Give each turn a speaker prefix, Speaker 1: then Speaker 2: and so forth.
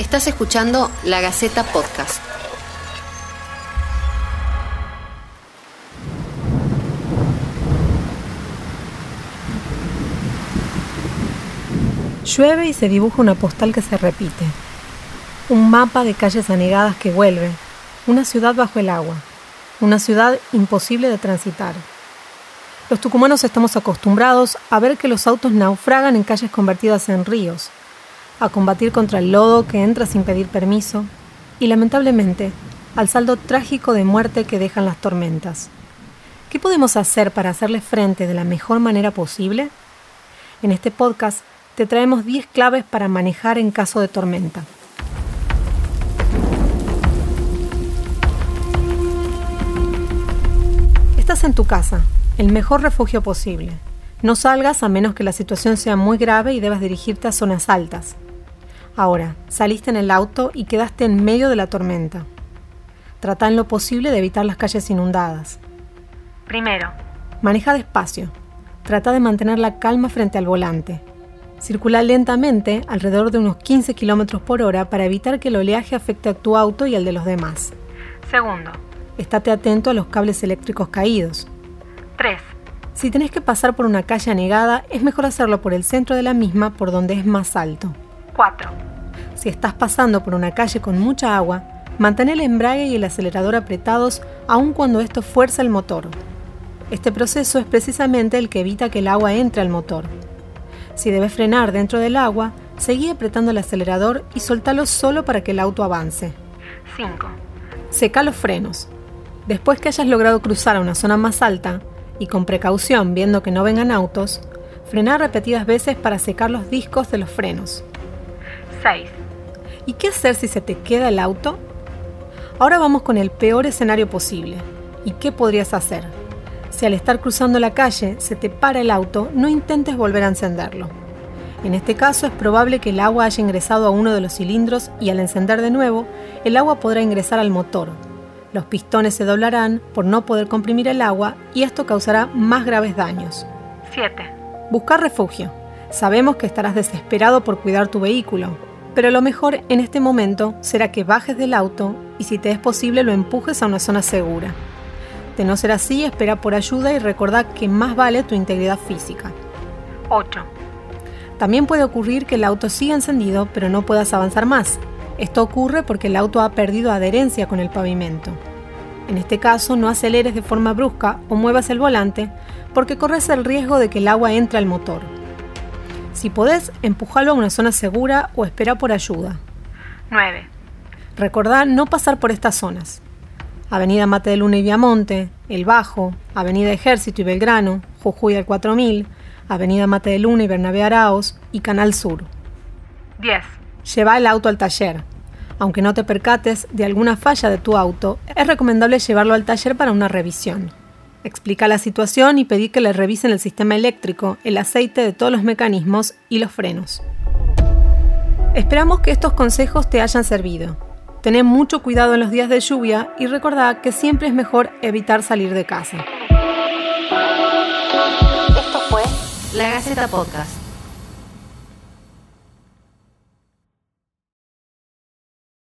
Speaker 1: Estás escuchando La Gaceta Podcast.
Speaker 2: Llueve y se dibuja una postal que se repite. Un mapa de calles anegadas que vuelve. Una ciudad bajo el agua. Una ciudad imposible de transitar. Los tucumanos estamos acostumbrados a ver que los autos naufragan en calles convertidas en ríos, a combatir contra el lodo que entra sin pedir permiso y lamentablemente al saldo trágico de muerte que dejan las tormentas. ¿Qué podemos hacer para hacerle frente de la mejor manera posible? En este podcast te traemos 10 claves para manejar en caso de tormenta. Estás en tu casa, el mejor refugio posible. No salgas a menos que la situación sea muy grave y debas dirigirte a zonas altas. Ahora, saliste en el auto y quedaste en medio de la tormenta. Trata en lo posible de evitar las calles inundadas. Primero, maneja despacio. Trata de mantener la calma frente al volante. Circula lentamente, alrededor de unos 15 km por hora, para evitar que el oleaje afecte a tu auto y al de los demás. Segundo, estate atento a los cables eléctricos caídos. 3. Si tenés que pasar por una calle anegada, es mejor hacerlo por el centro de la misma, por donde es más alto. 4. Si estás pasando por una calle con mucha agua, mantén el embrague y el acelerador apretados aun cuando esto fuerza el motor. Este proceso es precisamente el que evita que el agua entre al motor. Si debes frenar dentro del agua, seguí apretando el acelerador y soltalo solo para que el auto avance. 5. Seca los frenos. Después que hayas logrado cruzar a una zona más alta, y con precaución viendo que no vengan autos, frenar repetidas veces para secar los discos de los frenos. 6. ¿Y qué hacer si se te queda el auto? Ahora vamos con el peor escenario posible. ¿Y qué podrías hacer? Si al estar cruzando la calle se te para el auto, no intentes volver a encenderlo. En este caso es probable que el agua haya ingresado a uno de los cilindros y al encender de nuevo, el agua podrá ingresar al motor. Los pistones se doblarán por no poder comprimir el agua y esto causará más graves daños. 7. Buscar refugio. Sabemos que estarás desesperado por cuidar tu vehículo, pero lo mejor en este momento será que bajes del auto y si te es posible lo empujes a una zona segura. De no ser así, espera por ayuda y recordá que más vale tu integridad física. 8. También puede ocurrir que el auto siga encendido pero no puedas avanzar más. Esto ocurre porque el auto ha perdido adherencia con el pavimento. En este caso, no aceleres de forma brusca o muevas el volante porque corres el riesgo de que el agua entre al motor. Si podés, empujalo a una zona segura o espera por ayuda. 9. Recordá no pasar por estas zonas. Avenida Mate de Luna y Viamonte, El Bajo, Avenida Ejército y Belgrano, Jujuy al 4000, Avenida Mate de Luna y Bernabé Araos y Canal Sur. 10. Lleva el auto al taller. Aunque no te percates de alguna falla de tu auto, es recomendable llevarlo al taller para una revisión. Explica la situación y pedí que le revisen el sistema eléctrico, el aceite de todos los mecanismos y los frenos. Esperamos que estos consejos te hayan servido. Ten mucho cuidado en los días de lluvia y recordá que siempre es mejor evitar salir de casa.
Speaker 1: Esto fue La Gaceta Podcast.